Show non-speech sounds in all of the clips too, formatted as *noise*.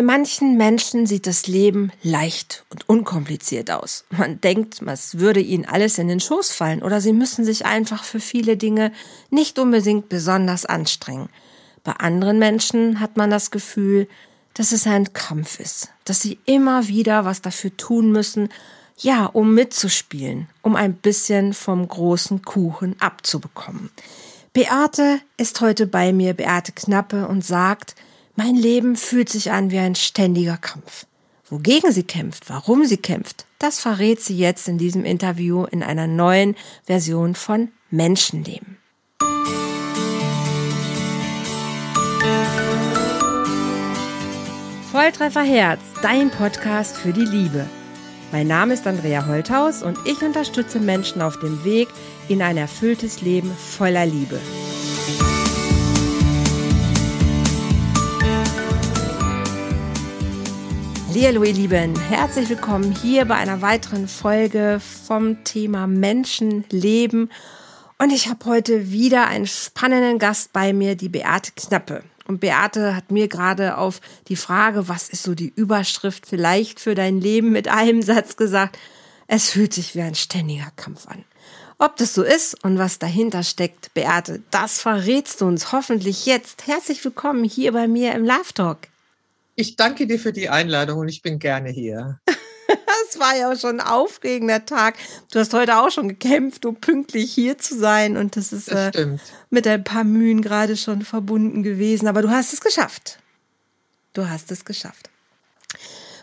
Bei manchen Menschen sieht das Leben leicht und unkompliziert aus. Man denkt, es würde ihnen alles in den Schoß fallen oder sie müssen sich einfach für viele Dinge nicht unbedingt besonders anstrengen. Bei anderen Menschen hat man das Gefühl, dass es ein Kampf ist, dass sie immer wieder was dafür tun müssen, ja, um mitzuspielen, um ein bisschen vom großen Kuchen abzubekommen. Beate ist heute bei mir, Beate Knappe, und sagt, mein Leben fühlt sich an wie ein ständiger Kampf. Wogegen sie kämpft, warum sie kämpft, das verrät sie jetzt in diesem Interview in einer neuen Version von Menschenleben. Volltreffer Herz, dein Podcast für die Liebe. Mein Name ist Andrea Holthaus und ich unterstütze Menschen auf dem Weg in ein erfülltes Leben voller Liebe. Hallo ihr Lieben, herzlich willkommen hier bei einer weiteren Folge vom Thema Menschenleben. Und ich habe heute wieder einen spannenden Gast bei mir, die Beate Knappe. Und Beate hat mir gerade auf die Frage, was ist so die Überschrift vielleicht für dein Leben mit einem *laughs* Satz gesagt, es fühlt sich wie ein ständiger Kampf an. Ob das so ist und was dahinter steckt, Beate, das verrätst du uns hoffentlich jetzt. Herzlich willkommen hier bei mir im Live Talk. Ich danke dir für die Einladung und ich bin gerne hier. *laughs* Es war ja schon ein aufregender Tag. Du hast heute auch schon gekämpft, um pünktlich hier zu sein. Und das ist das äh, mit ein paar Mühen gerade schon verbunden gewesen. Aber du hast es geschafft. Du hast es geschafft.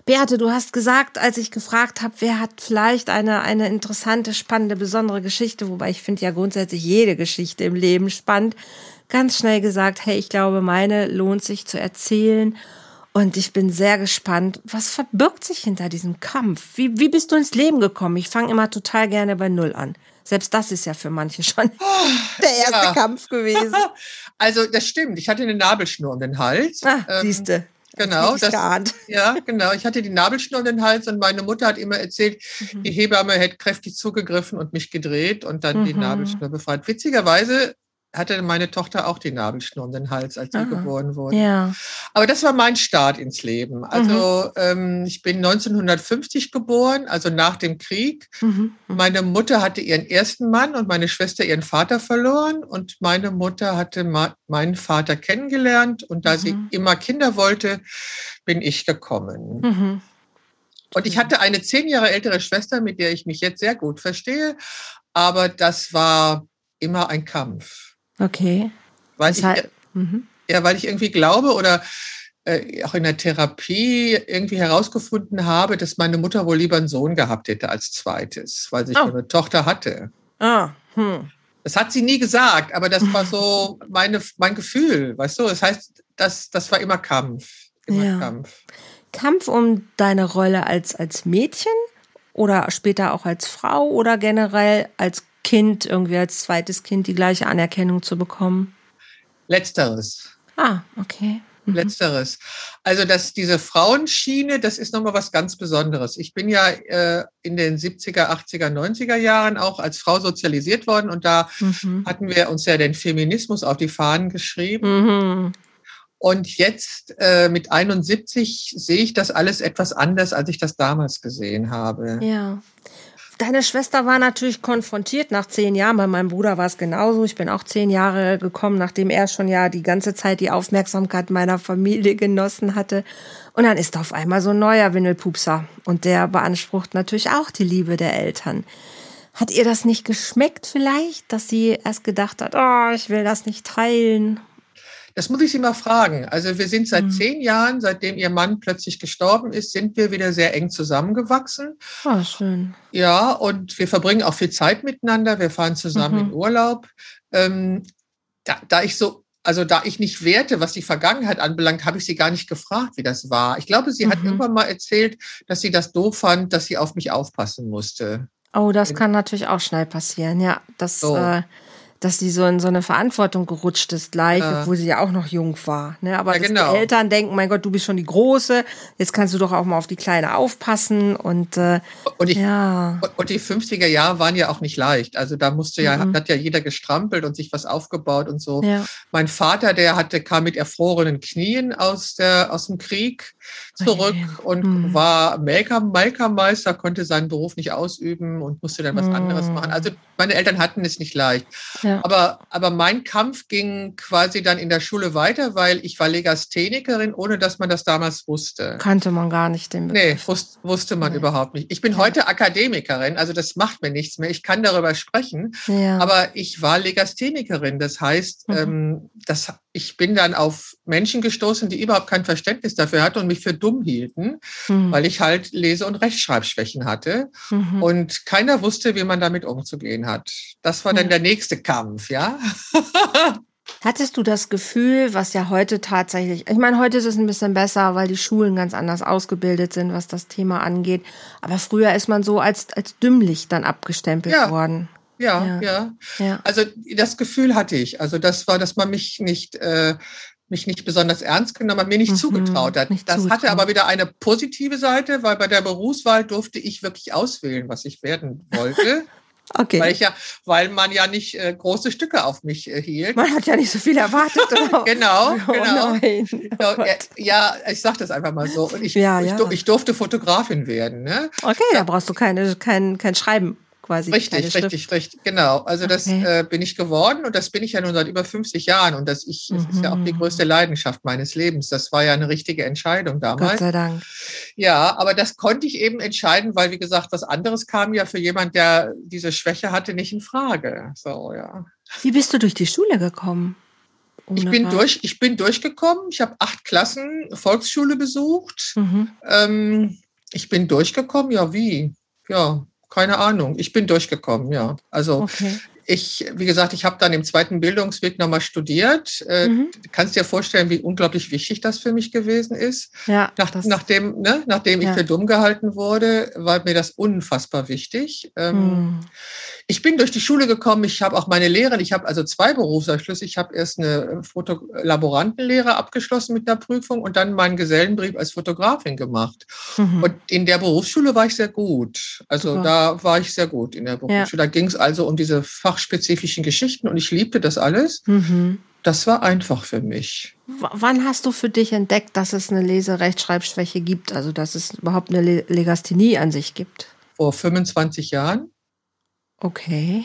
Beate, du hast gesagt, als ich gefragt habe, wer hat vielleicht eine, eine interessante, spannende, besondere Geschichte, wobei ich finde ja grundsätzlich jede Geschichte im Leben spannend, ganz schnell gesagt, hey, ich glaube, meine lohnt sich zu erzählen. Und ich bin sehr gespannt, was verbirgt sich hinter diesem Kampf? Wie, wie bist du ins Leben gekommen? Ich fange immer total gerne bei Null an. Selbst das ist ja für manche schon *laughs* der erste ja. Kampf gewesen. *laughs* Also das stimmt. Ich hatte eine Nabelschnur um den Hals. Ah, ähm, siehste. Genau, das, *laughs* ja, genau. Ich hatte die Nabelschnur um den Hals und meine Mutter hat immer erzählt, mhm. die Hebamme hätte kräftig zugegriffen und mich gedreht und dann mhm. die Nabelschnur befreit. Witzigerweise hatte meine Tochter auch die Nabelschnur um den Hals, als sie Aha. geboren wurde. Ja. Aber das war mein Start ins Leben. Also mhm. ähm, ich bin 1950 geboren, also nach dem Krieg. Mhm. mhm. Meine Mutter hatte ihren ersten Mann und meine Schwester ihren Vater verloren. Und meine Mutter hatte meinen Vater kennengelernt. Und da mhm. sie immer Kinder wollte, bin ich gekommen. Mhm. Und ich hatte eine zehn Jahre ältere Schwester, mit der ich mich jetzt sehr gut verstehe. Aber das war immer ein Kampf. Okay. Weil das ich, mhm. Ja, weil ich irgendwie glaube oder äh, auch in der Therapie irgendwie herausgefunden habe, dass meine Mutter wohl lieber einen Sohn gehabt hätte als zweites, weil sie oh. eine Tochter hatte. Ah, hm. Das hat sie nie gesagt, aber das war so meine, mein Gefühl, weißt du? Das heißt, das, das war immer Kampf. Immer ja. Kampf. Kampf um deine Rolle als, als Mädchen oder später auch als Frau oder generell als Kind, irgendwie als zweites Kind die gleiche Anerkennung zu bekommen? Letzteres. Ah, okay. Mhm. Letzteres. Also dass diese Frauenschiene, das ist nochmal was ganz Besonderes. Ich bin ja äh, in den 70er, 80er, 90er Jahren auch als Frau sozialisiert worden und da mhm. hatten wir uns ja den Feminismus auf die Fahnen geschrieben. Mhm. Und jetzt äh, mit 71 sehe ich das alles etwas anders, als ich das damals gesehen habe. Ja. Deine Schwester war natürlich konfrontiert nach zehn Jahren. Bei meinem Bruder war es genauso. Ich bin auch zehn Jahre gekommen, nachdem er schon ja die ganze Zeit die Aufmerksamkeit meiner Familie genossen hatte. Und dann ist auf einmal so ein neuer Windelpupser. Und der beansprucht natürlich auch die Liebe der Eltern. Hat ihr das nicht geschmeckt vielleicht, dass sie erst gedacht hat, oh, ich will das nicht teilen? Das muss ich Sie mal fragen. Also wir sind seit mhm. zehn Jahren, seitdem Ihr Mann plötzlich gestorben ist, sind wir wieder sehr eng zusammengewachsen. Oh, schön. Ja, und wir verbringen auch viel Zeit miteinander. Wir fahren zusammen mhm. in Urlaub. Ähm, da, da ich so also da ich nicht werte, was die Vergangenheit anbelangt, habe ich sie gar nicht gefragt, wie das war. Ich glaube, sie mhm. hat irgendwann mal erzählt, dass sie das doof fand, dass sie auf mich aufpassen musste. Oh, das kann natürlich auch schnell passieren. Ja, das so. äh, dass sie so in so eine Verantwortung gerutscht ist gleich, ja. obwohl sie ja auch noch jung war. Ne? Aber ja, genau. die Eltern denken, mein Gott, du bist schon die Große, jetzt kannst du doch auch mal auf die Kleine aufpassen. Und, äh, und, ich, ja. und die 50er Jahre waren ja auch nicht leicht. Also da musste ja, mhm. hat ja jeder gestrampelt und sich was aufgebaut und so. Ja. Mein Vater, der hatte, kam mit erfrorenen Knien aus, der, aus dem Krieg zurück okay. und mhm. war Melker, Melkermeister, konnte seinen Beruf nicht ausüben und musste dann was mhm. anderes machen. Also meine Eltern hatten es nicht leicht. Ja. Aber, aber mein Kampf ging quasi dann in der Schule weiter, weil ich war Legasthenikerin, ohne dass man das damals wusste. Kannte man gar nicht den Begriff. Nee, wusste, wusste man nee. überhaupt nicht. Ich bin ja. heute Akademikerin, also das macht mir nichts mehr. Ich kann darüber sprechen, ja. aber ich war Legasthenikerin. Das heißt, mhm. ähm, das, ich bin dann auf Menschen gestoßen, die überhaupt kein Verständnis dafür hatten und mich für dumm hielten, mhm. weil ich halt Lese- und Rechtschreibschwächen hatte. Mhm. Und keiner wusste, wie man damit umzugehen hat. Das war dann der nächste Kampf, ja. *laughs* Hattest du das Gefühl, was ja heute tatsächlich, ich meine, heute ist es ein bisschen besser, weil die Schulen ganz anders ausgebildet sind, was das Thema angeht. Aber früher ist man so als, als dümmlich dann abgestempelt ja. worden. Ja, ja. Also das Gefühl hatte ich. Also das war, dass man mich nicht, äh, mich nicht besonders ernst genommen hat, mir nicht mhm, zugetraut hat. Nicht das zugetraut. hatte aber wieder eine positive Seite, weil bei der Berufswahl durfte ich wirklich auswählen, was ich werden wollte. *laughs* Okay. Weil, ich ja, weil man ja nicht äh, große Stücke auf mich äh, hielt. Man hat ja nicht so viel erwartet. Oder? *laughs* genau, Oh genau. nein. Oh ja, ja, ich sag das einfach mal so. Und ich, Ja, ich, ja. ich durfte Fotografin werden. Ne? Okay, da brauchst du keine, kein, kein Schreiben quasi. Richtig, richtig, richtig, genau. Also das Okay. äh, bin ich geworden und das bin ich ja nun seit über 50 Jahren und das, ich, das ist ja auch die Mhm. größte Leidenschaft meines Lebens. Das war ja eine richtige Entscheidung Gott damals. sei Dank. Ja, aber das konnte ich eben entscheiden, weil wie gesagt, was anderes kam ja für jemand, der diese Schwäche hatte, nicht in Frage. So, ja. Wie bist du durch die Schule gekommen? Ich bin durch, ich bin durchgekommen. Ich habe acht Klassen Volksschule besucht. Mhm. Ähm, ich bin durchgekommen. Ja, wie? Ja, keine Ahnung. Ich bin durchgekommen. Ja, also Okay. Ich, wie gesagt, ich habe dann im zweiten Bildungsweg nochmal studiert. Äh, Mhm. Du kannst dir vorstellen, wie unglaublich wichtig das für mich gewesen ist. Ja, Nach, nachdem, ne, nachdem ich Ja. für dumm gehalten wurde, war mir das unfassbar wichtig. Ähm, Hm. ich bin durch die Schule gekommen, ich habe auch meine Lehre, ich habe also zwei Berufsabschlüsse. Ich habe erst eine Fotolaborantenlehre abgeschlossen mit einer Prüfung und dann meinen Gesellenbrief als Fotografin gemacht. Mhm. Und in der Berufsschule war ich sehr gut. Also Super. da war ich sehr gut in der Berufsschule. Da ging es also um diese fachspezifischen Geschichten und ich liebte das alles. Mhm. Das war einfach für mich. W wann hast du für dich entdeckt, dass es eine Leserechtschreibschwäche gibt? Also, dass es überhaupt eine Le Legasthenie an sich gibt? Vor 25 Jahren. Okay.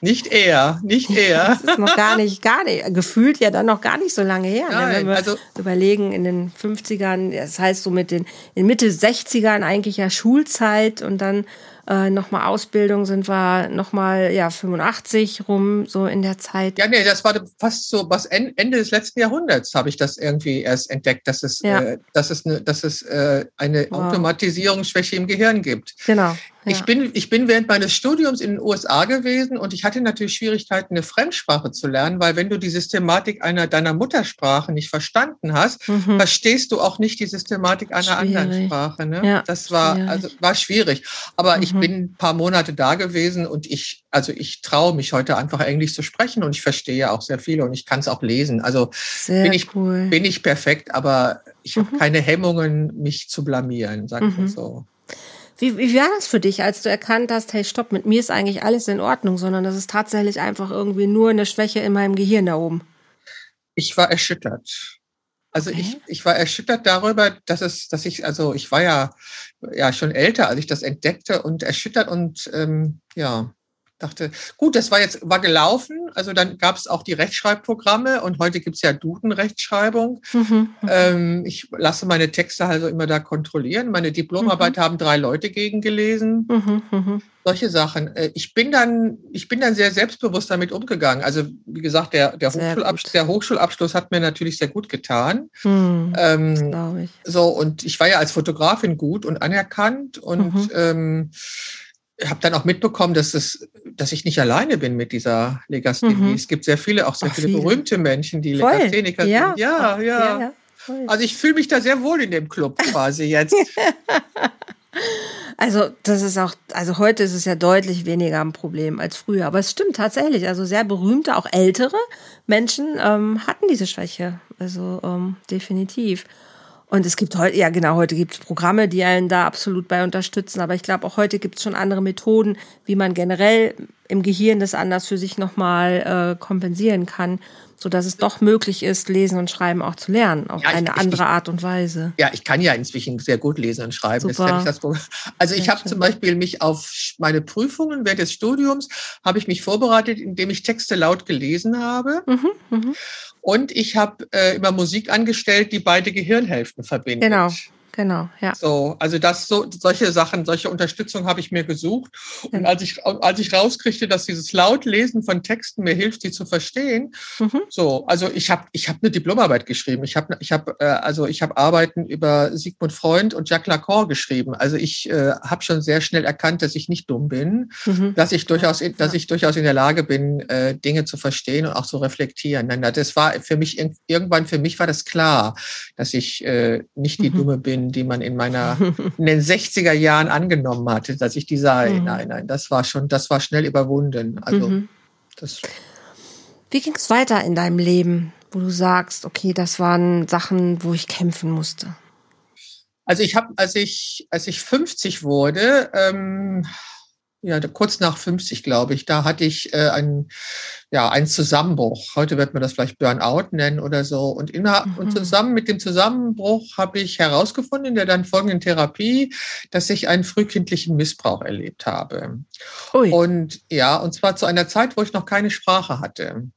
Nicht eher, nicht *laughs* eher. Das ist noch gar nicht, gar nicht, gefühlt ja dann noch gar nicht so lange her. ne? Nein, Wenn wir also- überlegen, in den 50ern, das heißt so mit den, in Mitte 60ern eigentlich ja Schulzeit und dann äh, nochmal Ausbildung sind wir nochmal, ja, 85 rum, so in der Zeit. Ja, nee, das war fast so, was en- Ende des letzten Jahrhunderts habe ich das irgendwie erst entdeckt, dass es, Ja. äh, dass es, eine, dass es äh, eine Wow. Automatisierungsschwäche im Gehirn gibt. Genau. Ja. Ich, bin, ich bin während meines Studiums in den USA gewesen und ich hatte natürlich Schwierigkeiten, eine Fremdsprache zu lernen, weil wenn du die Systematik einer deiner Muttersprache nicht verstanden hast, Mhm. verstehst du auch nicht die Systematik einer anderen Schwierig. Sprache. Ne? Ja, das war schwierig. also war schwierig. Aber ich Mhm. bin ein paar Monate da gewesen und ich, also ich traue mich heute einfach Englisch zu sprechen und ich verstehe auch sehr viel und ich kann es auch lesen. Also Sehr bin ich- cool. bin ich perfekt, aber ich habe Mhm. keine Hemmungen, mich zu blamieren, sag ich Mhm. mal so. Wie, wie war das für dich, als du erkannt hast, hey, stopp, mit mir ist eigentlich alles in Ordnung, sondern das ist tatsächlich einfach irgendwie nur eine Schwäche in meinem Gehirn da oben? Ich war erschüttert. Also Okay. ich, ich war erschüttert darüber, dass es, dass ich, also ich war ja, ja schon älter, als ich das entdeckte und erschüttert und ähm, ja, dachte, gut, das war jetzt, war gelaufen. Also dann gab es auch die Rechtschreibprogramme und heute gibt es ja Duden-Rechtschreibung. Mhm. Ähm, ich lasse meine Texte also immer da kontrollieren. Meine Diplomarbeit haben drei Leute gegengelesen. Mhm. Mhm. Solche Sachen. Äh, Ich bin dann, ich bin dann sehr selbstbewusst damit umgegangen. Also wie gesagt, der, der, Hochschulabschluss, der Hochschulabschluss hat mir natürlich sehr gut getan. Mhm. Ähm, so und ich war ja als Fotografin gut und anerkannt und Mhm. ähm, habe dann auch mitbekommen, dass es, dass ich nicht alleine bin mit dieser Legasthenie. Mhm. Es gibt sehr viele, auch sehr Ach, viele, viele. berühmte Menschen, die Voll. Legastheniker Ja. sind. Ja, ja. ja voll. Also ich fühle mich da sehr wohl in dem Club quasi jetzt. *laughs* Also das ist auch, also heute ist es ja deutlich weniger ein Problem als früher. Aber es stimmt tatsächlich. Also sehr berühmte, auch ältere Menschen ähm, hatten diese Schwäche. Also ähm, definitiv. Und es gibt heute, ja genau, heute gibt es Programme, die einen da absolut bei unterstützen. Aber ich glaube, auch heute gibt es schon andere Methoden, wie man generell im Gehirn das anders für sich nochmal äh, kompensieren kann so dass es doch möglich ist, Lesen und Schreiben auch zu lernen, auf ja, eine ich, andere ich, Art und Weise. Ja, ich kann ja inzwischen sehr gut lesen und schreiben. Super. also ich habe zum Beispiel mich auf meine Prüfungen während des Studiums habe ich mich vorbereitet, indem ich Texte laut gelesen habe. Mhm, mh. Und ich habe äh, immer Musik angestellt, die beide Gehirnhälften verbindet. Genau. Genau, ja. So, also das so solche Sachen, solche Unterstützung habe ich mir gesucht. Und als ich als ich rauskriegte, dass dieses Lautlesen von Texten mir hilft, sie zu verstehen, mhm. so, also ich habe ich habe eine Diplomarbeit geschrieben. Ich habe ich habe äh, also ich habe Arbeiten über Sigmund Freund und Jacques Lacan geschrieben. Also ich äh, habe schon sehr schnell erkannt, dass ich nicht dumm bin, mhm. dass ich durchaus in, dass ich durchaus in der Lage bin, äh, Dinge zu verstehen und auch zu reflektieren. Das war für mich irgendwann für mich war das klar, dass ich äh, nicht die mhm. Dumme bin die man in meiner, *laughs* in den 60er Jahren angenommen hatte, dass ich die sei. Mhm. Nein, nein, das war schon, das war schnell überwunden. Also, mhm. das. Wie ging es weiter in deinem Leben, wo du sagst, okay, das waren Sachen, wo ich kämpfen musste? Also ich habe, als ich, als ich 50 wurde, ähm, ja, kurz nach 50, glaube ich, da hatte ich äh, einen, ja, einen Zusammenbruch. Heute wird man das vielleicht Burnout nennen oder so. Und, in, mhm. und zusammen mit dem Zusammenbruch habe ich herausgefunden in der dann folgenden Therapie, dass ich einen frühkindlichen Missbrauch erlebt habe. Ui. Und ja, und zwar zu einer Zeit, wo ich noch keine Sprache hatte.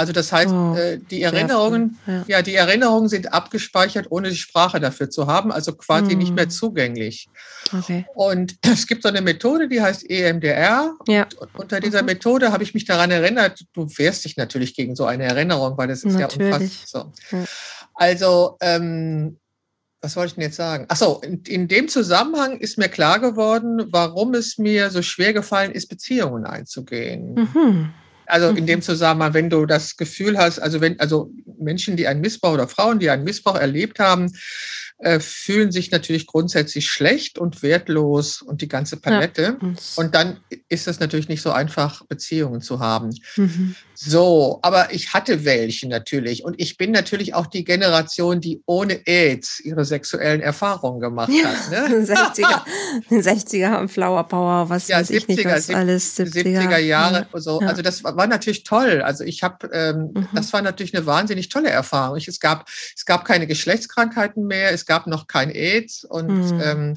Also das heißt, oh, äh, die Erinnerungen, ja. ja. die Erinnerungen sind abgespeichert, ohne die Sprache dafür zu haben, also quasi mm. nicht mehr hm. zugänglich. Okay. Und *clears throat* es gibt so eine Methode, die heißt EMDR. Ja. Und unter dieser mhm. Methode habe ich mich daran erinnert, du wehrst dich natürlich gegen so eine Erinnerung, weil das ist natürlich. ja unfassbar. So. Ja. Also, ähm, was wollte ich denn jetzt sagen? Ach so, in, in, dem Zusammenhang ist mir klar geworden, warum es mir so schwer gefallen ist, Beziehungen einzugehen. Mhm. Also in dem mhm. Zusammenhang, wenn du das Gefühl hast, also wenn, also Menschen, die einen Missbrauch oder Frauen, die einen Missbrauch erlebt haben, äh, fühlen sich natürlich grundsätzlich schlecht und wertlos und die ganze Palette. Ja. Und dann ist es natürlich nicht so einfach, Beziehungen zu haben. Mhm. So, aber ich hatte welche natürlich. Und ich bin natürlich auch die Generation, die ohne AIDS ihre sexuellen Erfahrungen gemacht ja. hat. Ne? *laughs* 60er, 60er *laughs* haben Flower Power, was ja, weiß 70er, ich nicht, was alles. 70er, 70er Jahre. Ja. So. Also das war natürlich toll. Also ich habe, ähm, mhm. das war natürlich eine wahnsinnig tolle Erfahrung. Ich, es, gab, es gab keine Geschlechtskrankheiten mehr. Es gab noch kein AIDS und mhm. ähm,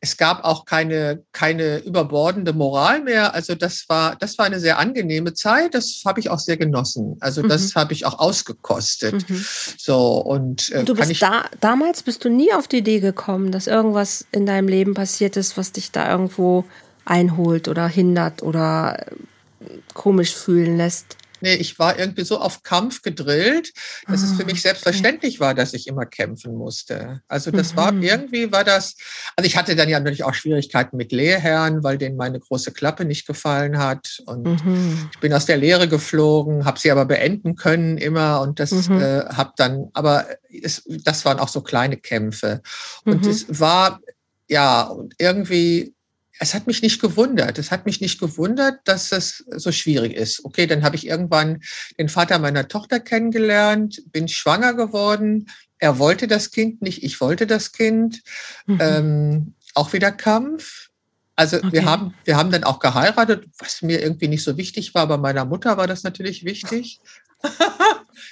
es gab auch keine, keine überbordende Moral mehr. Also das war, das war eine sehr angenehme Zeit. Das habe ich auch sehr genossen. Also das mhm. habe ich auch ausgekostet. Mhm. So und äh, du bist ich, da, damals bist du nie auf die Idee gekommen, dass irgendwas in deinem Leben passiert ist, was dich da irgendwo einholt oder hindert oder komisch fühlen lässt. Nee, ich war irgendwie so auf Kampf gedrillt, dass ah, es für mich ah, selbstverständlich okay. war, dass ich immer kämpfen musste. Also das mhm. war irgendwie war das, also ich hatte dann ja natürlich auch Schwierigkeiten mit Lehrherren, weil denen meine große Klappe nicht gefallen hat. Und mhm. ich bin aus der Lehre geflogen, habe sie aber beenden können immer und das mhm. äh, habe dann, aber es, das waren auch so kleine Kämpfe. Und mhm. es war ja irgendwie es hat mich nicht gewundert. Es hat mich nicht gewundert, dass es so schwierig ist. Okay, dann habe ich irgendwann den Vater meiner Tochter kennengelernt, bin schwanger geworden. Er wollte das Kind nicht, ich wollte das Kind. Mhm. Ähm, auch wieder Kampf. Also okay. wir haben, wir haben dann auch geheiratet, was mir irgendwie nicht so wichtig war. Bei meiner Mutter war das natürlich wichtig. *laughs*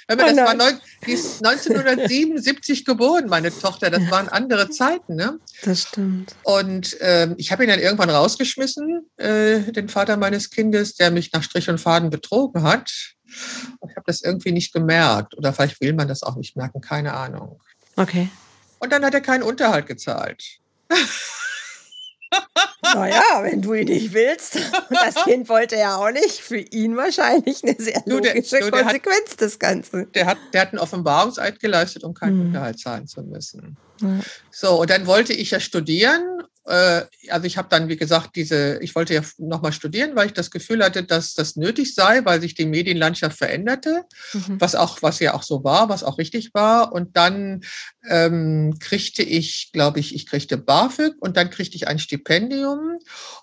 Man, oh das war neun, die ist 1977 geboren, meine Tochter. Das ja. waren andere Zeiten, ne? Das stimmt. Und ähm, ich habe ihn dann irgendwann rausgeschmissen, äh, den Vater meines Kindes, der mich nach Strich und Faden betrogen hat. Und ich habe das irgendwie nicht gemerkt. Oder vielleicht will man das auch nicht merken, keine Ahnung. Okay. Und dann hat er keinen Unterhalt gezahlt. *laughs* Naja, wenn du ihn nicht willst. Das *laughs* Kind wollte er auch nicht. Für ihn wahrscheinlich eine sehr logische du, der, du, Konsequenz hat, des Ganzen. Der hat, der hat einen Offenbarungseid geleistet, um keinen hm. Unterhalt zahlen zu müssen. Ja. So, und dann wollte ich ja studieren äh, also ich habe dann, wie gesagt, diese, ich wollte ja nochmal studieren, weil ich das Gefühl hatte, dass das nötig sei, weil sich die Medienlandschaft veränderte, mhm. was auch, was ja auch so war, was auch richtig war. Und dann ähm, kriegte ich, glaube ich, ich kriegte BAföG und dann kriegte ich ein Stipendium.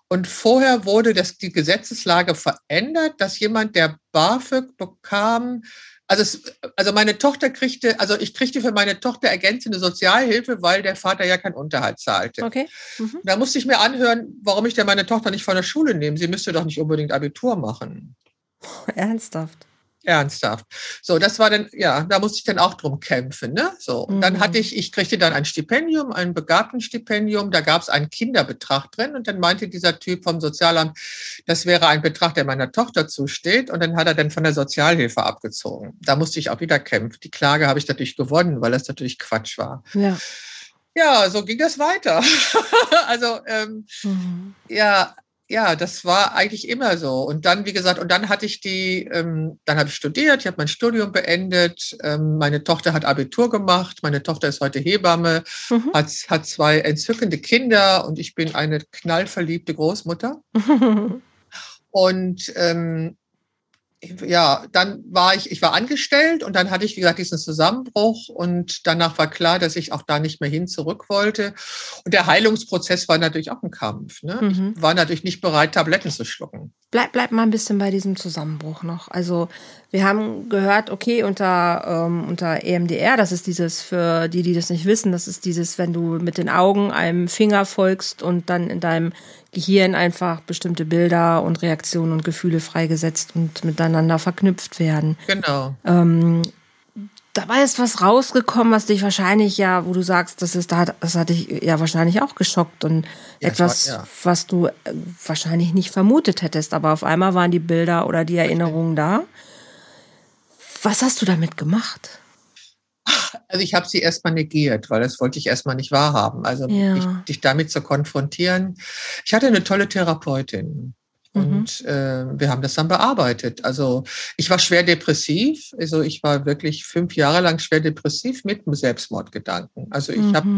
Und vorher wurde das, die Gesetzeslage verändert, dass jemand, der BAföG bekam, also, es, also meine Tochter kriegte, also ich kriegte für meine Tochter ergänzende Sozialhilfe, weil der Vater ja keinen Unterhalt zahlte. Okay. Mhm. Da musste ich mir anhören, warum ich denn meine Tochter nicht von der Schule nehme. Sie müsste doch nicht unbedingt Abitur machen. *laughs* Ernsthaft ernsthaft. So, das war dann, ja, da musste ich dann auch drum kämpfen. Ne? So, und dann hatte mhm. ich, ich kriegte dann ein Stipendium, ein Begabtenstipendium, da gab es einen Kinderbetrag drin und dann meinte dieser Typ vom Sozialamt, das wäre ein Betrag, der meiner Tochter zusteht und dann hat er dann von der Sozialhilfe abgezogen. Da musste ich auch wieder kämpfen. Die Klage habe ich natürlich gewonnen, weil das natürlich Quatsch war. Ja. Ja, so ging das weiter. *laughs* also ähm, mhm. ja, ja, das war eigentlich immer so. Und dann, wie gesagt, und dann hatte ich die, ähm, dann habe ich studiert, ich habe mein Studium beendet, ähm, meine Tochter hat Abitur gemacht, meine Tochter ist heute Hebamme, mhm. hat, hat zwei entzückende Kinder und ich bin eine knallverliebte Großmutter. *laughs* und ähm, ja, dann war ich, ich war angestellt und dann hatte ich, wie gesagt, diesen Zusammenbruch und danach war klar, dass ich auch da nicht mehr hin zurück wollte. Und der Heilungsprozess war natürlich auch ein Kampf. Ne? Mhm. Ich war natürlich nicht bereit, Tabletten zu schlucken. Bleib, bleib mal ein bisschen bei diesem Zusammenbruch noch. Also wir haben gehört, okay, unter, ähm, unter EMDR, das ist dieses, für die, die das nicht wissen, das ist dieses, wenn du mit den Augen einem Finger folgst und dann in deinem Gehirn einfach bestimmte Bilder und Reaktionen und Gefühle freigesetzt und miteinander verknüpft werden. Genau. Ähm, dabei ist was rausgekommen, was dich wahrscheinlich ja, wo du sagst, das ist, das hat dich ja wahrscheinlich auch geschockt und ja, etwas, war, ja. was du äh, wahrscheinlich nicht vermutet hättest, aber auf einmal waren die Bilder oder die Erinnerungen da. Was hast du damit gemacht? Also ich habe sie erstmal negiert, weil das wollte ich erstmal nicht wahrhaben. Also ja. dich, dich damit zu konfrontieren. Ich hatte eine tolle Therapeutin. Mhm. Und äh, wir haben das dann bearbeitet. Also ich war schwer depressiv. Also ich war wirklich fünf Jahre lang schwer depressiv mit einem Selbstmordgedanken. Also ich mhm. habe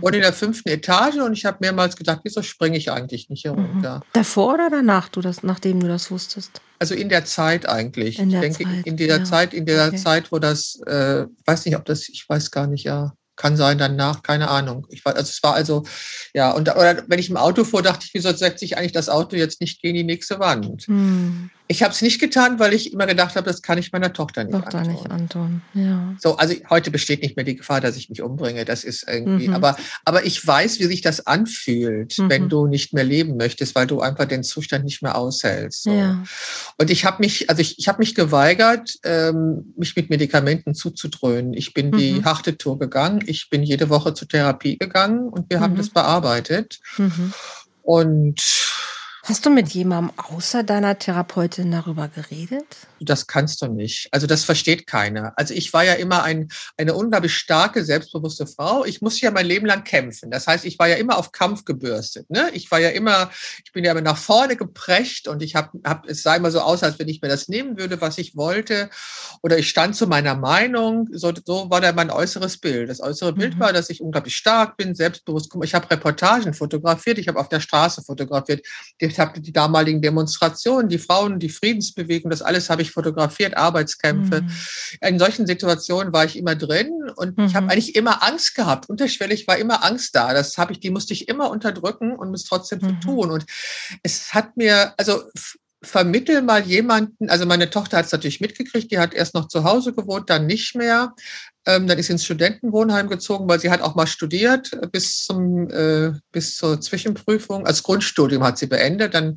wurde in der fünften Etage und ich habe mehrmals gedacht, wieso springe ich eigentlich nicht herunter? Mhm. Davor oder danach, du das, nachdem du das wusstest? Also in der Zeit eigentlich. In ich denke, Zeit, in dieser ja. Zeit, in der okay. Zeit, wo das, äh, weiß nicht, ob das, ich weiß gar nicht, ja, kann sein danach, keine Ahnung. Ich war, also es war also, ja, und oder wenn ich im Auto fuhr, dachte ich, wieso setze ich eigentlich das Auto jetzt nicht gegen die nächste Wand? Hm. Ich habe es nicht getan, weil ich immer gedacht habe, das kann ich meiner Tochter nicht Tochter antun. nicht antun. Ja. So, also heute besteht nicht mehr die Gefahr, dass ich mich umbringe. Das ist irgendwie, mhm. aber, aber ich weiß, wie sich das anfühlt, mhm. wenn du nicht mehr leben möchtest, weil du einfach den Zustand nicht mehr aushältst. So. Ja. Und ich habe mich, also ich, ich habe mich geweigert, ähm, mich mit Medikamenten zuzudröhnen. Ich bin mhm. die harte Tour gegangen. Ich bin jede Woche zur Therapie gegangen und wir haben mhm. das bearbeitet. Mhm. Und Hast du mit jemandem außer deiner Therapeutin darüber geredet? Das kannst du nicht. Also das versteht keiner. Also ich war ja immer ein, eine unglaublich starke, selbstbewusste Frau. Ich musste ja mein Leben lang kämpfen. Das heißt, ich war ja immer auf Kampf gebürstet. Ne? Ich war ja immer, ich bin ja immer nach vorne geprescht und ich habe, hab, es sah immer so aus, als wenn ich mir das nehmen würde, was ich wollte. Oder ich stand zu meiner Meinung. So, so war da mein äußeres Bild. Das äußere mhm. Bild war, dass ich unglaublich stark bin, selbstbewusst. Ich habe Reportagen fotografiert, ich habe auf der Straße fotografiert. Die ich habe die damaligen Demonstrationen, die Frauen, die Friedensbewegung, das alles habe ich fotografiert, Arbeitskämpfe. Mhm. In solchen Situationen war ich immer drin und mhm. ich habe eigentlich immer Angst gehabt. Unterschwellig war immer Angst da. Das habe ich, die musste ich immer unterdrücken und es trotzdem mhm. tun. Und es hat mir, also vermittel mal jemanden, also meine Tochter hat es natürlich mitgekriegt, die hat erst noch zu Hause gewohnt, dann nicht mehr. Ähm, dann ist sie ins Studentenwohnheim gezogen, weil sie hat auch mal studiert äh, bis zum äh, bis zur Zwischenprüfung. Als Grundstudium hat sie beendet. Dann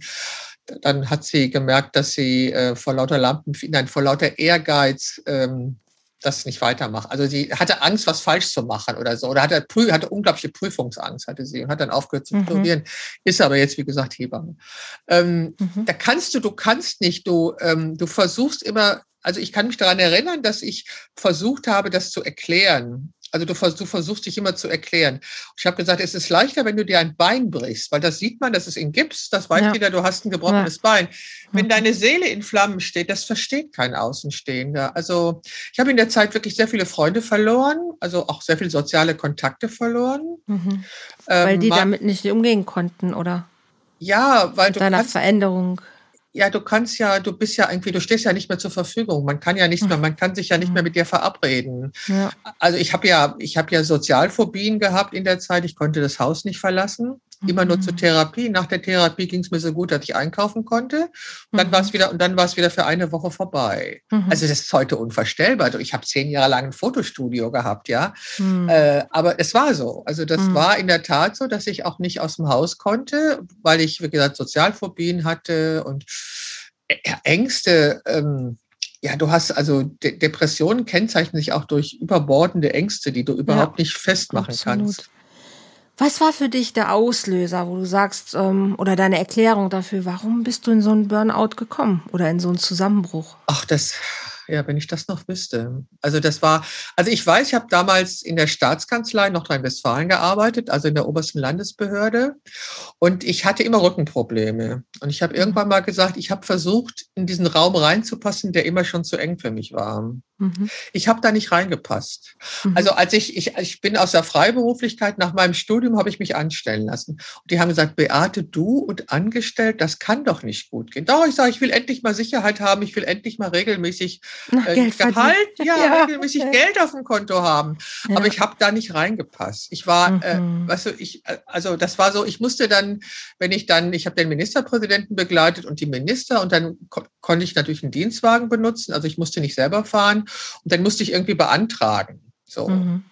dann hat sie gemerkt, dass sie äh, vor lauter Lampen, nein, vor lauter Ehrgeiz ähm, das nicht weitermacht. Also sie hatte Angst, was falsch zu machen oder so. Oder hatte, hatte unglaubliche Prüfungsangst, hatte sie und hat dann aufgehört zu mhm. studieren. Ist aber jetzt, wie gesagt, Hebamme. Ähm, mhm. Da kannst du, du kannst nicht, du, ähm, du versuchst immer also ich kann mich daran erinnern, dass ich versucht habe, das zu erklären. Also du, du versuchst dich immer zu erklären. Ich habe gesagt, es ist leichter, wenn du dir ein Bein brichst, weil das sieht man, das ist in Gips, das weiß ja. jeder, du hast ein gebrochenes ja. Bein. Wenn deine Seele in Flammen steht, das versteht kein Außenstehender. Also ich habe in der Zeit wirklich sehr viele Freunde verloren, also auch sehr viele soziale Kontakte verloren. Mhm. Weil ähm, die damit nicht umgehen konnten, oder? Ja, weil Mit du deiner Veränderung ja, du kannst ja, du bist ja irgendwie, du stehst ja nicht mehr zur Verfügung. Man kann ja nicht mehr, man kann sich ja nicht mehr mit dir verabreden. Ja. Also ich habe ja, ich habe ja Sozialphobien gehabt in der Zeit. Ich konnte das Haus nicht verlassen immer nur zur mhm. Therapie. Nach der Therapie ging es mir so gut, dass ich einkaufen konnte. Und dann mhm. war es wieder und dann war es wieder für eine Woche vorbei. Mhm. Also das ist heute unvorstellbar. Ich habe zehn Jahre lang ein Fotostudio gehabt, ja. Mhm. Äh, aber es war so. Also das mhm. war in der Tat so, dass ich auch nicht aus dem Haus konnte, weil ich wie gesagt Sozialphobien hatte und Ängste. Ähm, ja, du hast also De Depressionen kennzeichnen sich auch durch überbordende Ängste, die du überhaupt ja, nicht festmachen absolut. kannst. Was war für dich der Auslöser, wo du sagst, ähm, oder deine Erklärung dafür, warum bist du in so einen Burnout gekommen oder in so einen Zusammenbruch? Ach, das, ja, wenn ich das noch wüsste. Also das war, also ich weiß, ich habe damals in der Staatskanzlei Nordrhein-Westfalen gearbeitet, also in der obersten Landesbehörde. Und ich hatte immer Rückenprobleme. Und ich habe mhm. irgendwann mal gesagt, ich habe versucht, in diesen Raum reinzupassen, der immer schon zu eng für mich war. Mhm. Ich habe da nicht reingepasst. Mhm. Also als ich, ich, ich bin aus der Freiberuflichkeit, nach meinem Studium habe ich mich anstellen lassen. Und die haben gesagt, Beate, du und angestellt, das kann doch nicht gut gehen. Doch, ich sage, ich will endlich mal Sicherheit haben, ich will endlich mal regelmäßig äh, Gehalt, ja, *laughs* ja, regelmäßig okay. Geld auf dem Konto haben. Ja. Aber ich habe da nicht reingepasst. Ich war, äh, mhm. äh, weißt du, ich, äh, also das war so, ich musste dann, wenn ich dann, ich habe den Ministerpräsidenten begleitet und die Minister und dann ko konnte ich natürlich einen Dienstwagen benutzen. Also ich musste nicht selber fahren. Und dann musste ich irgendwie beantragen. So. Mhm.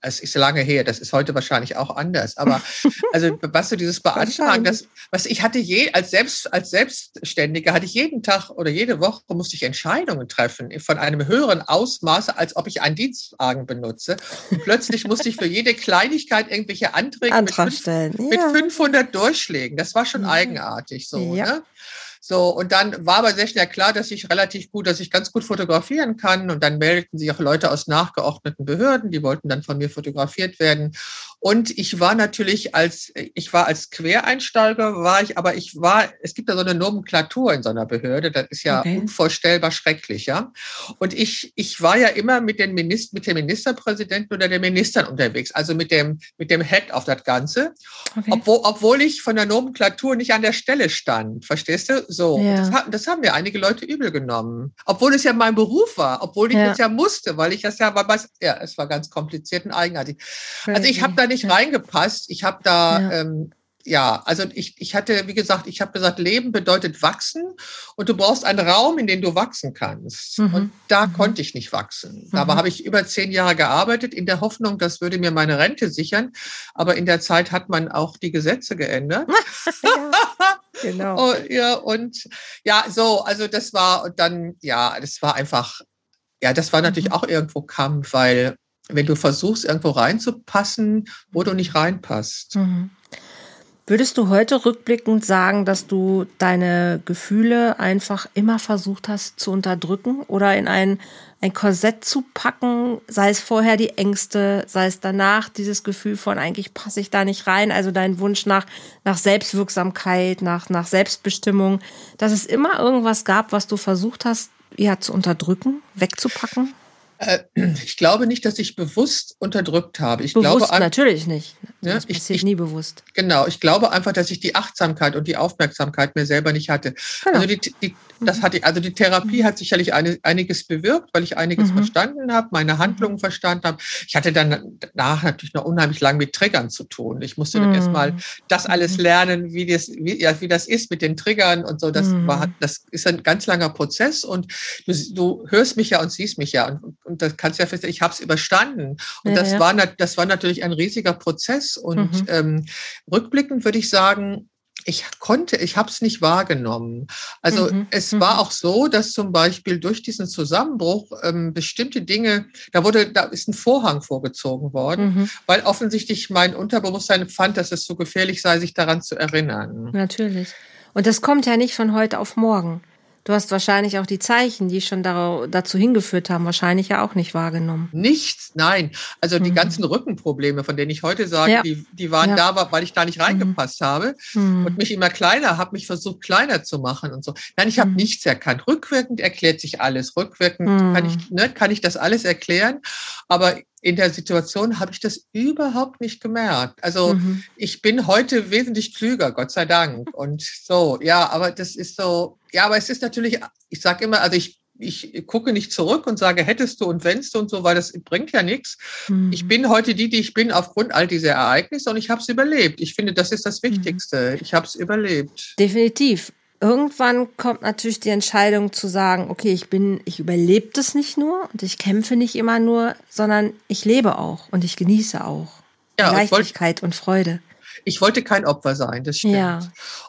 Es ist lange her, das ist heute wahrscheinlich auch anders. Aber *laughs* also was du dieses Beantragen, das, was ich hatte je als selbst als Selbstständiger hatte ich jeden Tag oder jede Woche musste ich Entscheidungen treffen von einem höheren Ausmaße, als ob ich einen Dienstwagen benutze. Und plötzlich musste ich für jede *laughs* Kleinigkeit irgendwelche Anträge Antrag mit, stellen. Ja. mit 500 Durchschlägen. Das war schon ja. eigenartig so. Ja. Ne? So, und dann war aber sehr schnell klar, dass ich relativ gut, dass ich ganz gut fotografieren kann. Und dann meldeten sich auch Leute aus nachgeordneten Behörden, die wollten dann von mir fotografiert werden. Und ich war natürlich als, ich war als Quereinsteiger, war ich, aber ich war, es gibt da so eine Nomenklatur in so einer Behörde, das ist ja okay. unvorstellbar schrecklich, ja. Und ich, ich war ja immer mit den Minister, mit dem Ministerpräsidenten oder den Ministern unterwegs, also mit dem, mit dem Head auf das Ganze. Okay. Obwohl, obwohl ich von der Nomenklatur nicht an der Stelle stand, verstehst du? So. Ja. Das, das, haben mir einige Leute übel genommen. Obwohl es ja mein Beruf war, obwohl ich ja. das ja musste, weil ich das ja, was, ja, es war ganz kompliziert und eigenartig. Also ich habe da nicht nicht reingepasst. Ich habe da, ja. Ähm, ja, also ich, ich hatte, wie gesagt, ich habe gesagt, Leben bedeutet wachsen und du brauchst einen Raum, in dem du wachsen kannst. Mhm. Und da mhm. konnte ich nicht wachsen. Mhm. Dabei habe ich über zehn Jahre gearbeitet, in der Hoffnung, das würde mir meine Rente sichern. Aber in der Zeit hat man auch die Gesetze geändert. *laughs* ja, *laughs* genau. oh, ja, und ja, so, also das war und dann, ja, das war einfach, ja, das war natürlich mhm. auch irgendwo Kampf, weil wenn du versuchst, irgendwo reinzupassen, wo du nicht reinpasst. Mhm. Würdest du heute rückblickend sagen, dass du deine Gefühle einfach immer versucht hast zu unterdrücken oder in ein, ein Korsett zu packen, sei es vorher die Ängste, sei es danach dieses Gefühl von eigentlich passe ich da nicht rein, also dein Wunsch nach, nach Selbstwirksamkeit, nach, nach Selbstbestimmung, dass es immer irgendwas gab, was du versucht hast, ja, zu unterdrücken, wegzupacken? Äh, *clears throat* ich glaube nicht, dass ich bewusst unterdrückt habe. Ich bewusst glaube, natürlich nicht. Das ja, passiert ich, nie bewusst. Genau, ich glaube einfach, dass ich die Achtsamkeit und die Aufmerksamkeit mir selber nicht hatte. Genau. Also die, die, das hatte, also die Therapie mhm. hat sicherlich eine, einiges bewirkt, weil ich einiges mhm. verstanden habe, meine Handlungen mhm. verstanden habe. Ich hatte dann danach natürlich noch unheimlich lang mit Triggern zu tun. Ich musste dann mhm. erstmal das alles mhm. lernen, wie das, wie, ja, wie das ist mit den Triggern und so. Das war, das ist ein ganz langer Prozess und du, du hörst mich ja und siehst mich ja und, und das kannst du ja feststellen, ich habe es überstanden. Und ja, das, ja. War, das war natürlich ein riesiger Prozess. Und mhm. ähm, rückblickend würde ich sagen, ich konnte, ich habe es nicht wahrgenommen. Also mhm. es mhm. war auch so, dass zum Beispiel durch diesen Zusammenbruch ähm, bestimmte Dinge, da wurde, da ist ein Vorhang vorgezogen worden, mhm. weil offensichtlich mein Unterbewusstsein fand, dass es so gefährlich sei, sich daran zu erinnern. Natürlich. Und das kommt ja nicht von heute auf morgen. Du hast wahrscheinlich auch die Zeichen, die schon dazu hingeführt haben, wahrscheinlich ja auch nicht wahrgenommen. Nichts, nein. Also die mhm. ganzen Rückenprobleme, von denen ich heute sage, ja. die, die waren ja. da, weil ich da nicht reingepasst mhm. habe mhm. und mich immer kleiner, habe mich versucht kleiner zu machen und so. Nein, ich habe mhm. nichts erkannt. Rückwirkend erklärt sich alles. Rückwirkend kann ich, mhm. ne, kann ich das alles erklären. Aber in der Situation habe ich das überhaupt nicht gemerkt. Also mhm. ich bin heute wesentlich klüger, Gott sei Dank. *laughs* Und so, ja, aber das ist so, ja, aber es ist natürlich, ich sage immer, also ich, ich gucke nicht zurück und sage, hättest du und wennst du und so, weil das bringt ja nichts. Mhm. Ich bin heute die, die ich bin, aufgrund all dieser Ereignisse und ich habe es überlebt. Ich finde, das ist das mhm. Wichtigste. Mhm. Ich habe es überlebt. Definitiv irgendwann kommt natürlich die Entscheidung zu sagen, okay, ich bin, ich überlebe das nicht nur und ich kämpfe nicht immer nur, sondern ich lebe auch und ich genieße auch. Ja, Leichtigkeit wollt, und Freude. Ich wollte kein Opfer sein, das stimmt. Ja.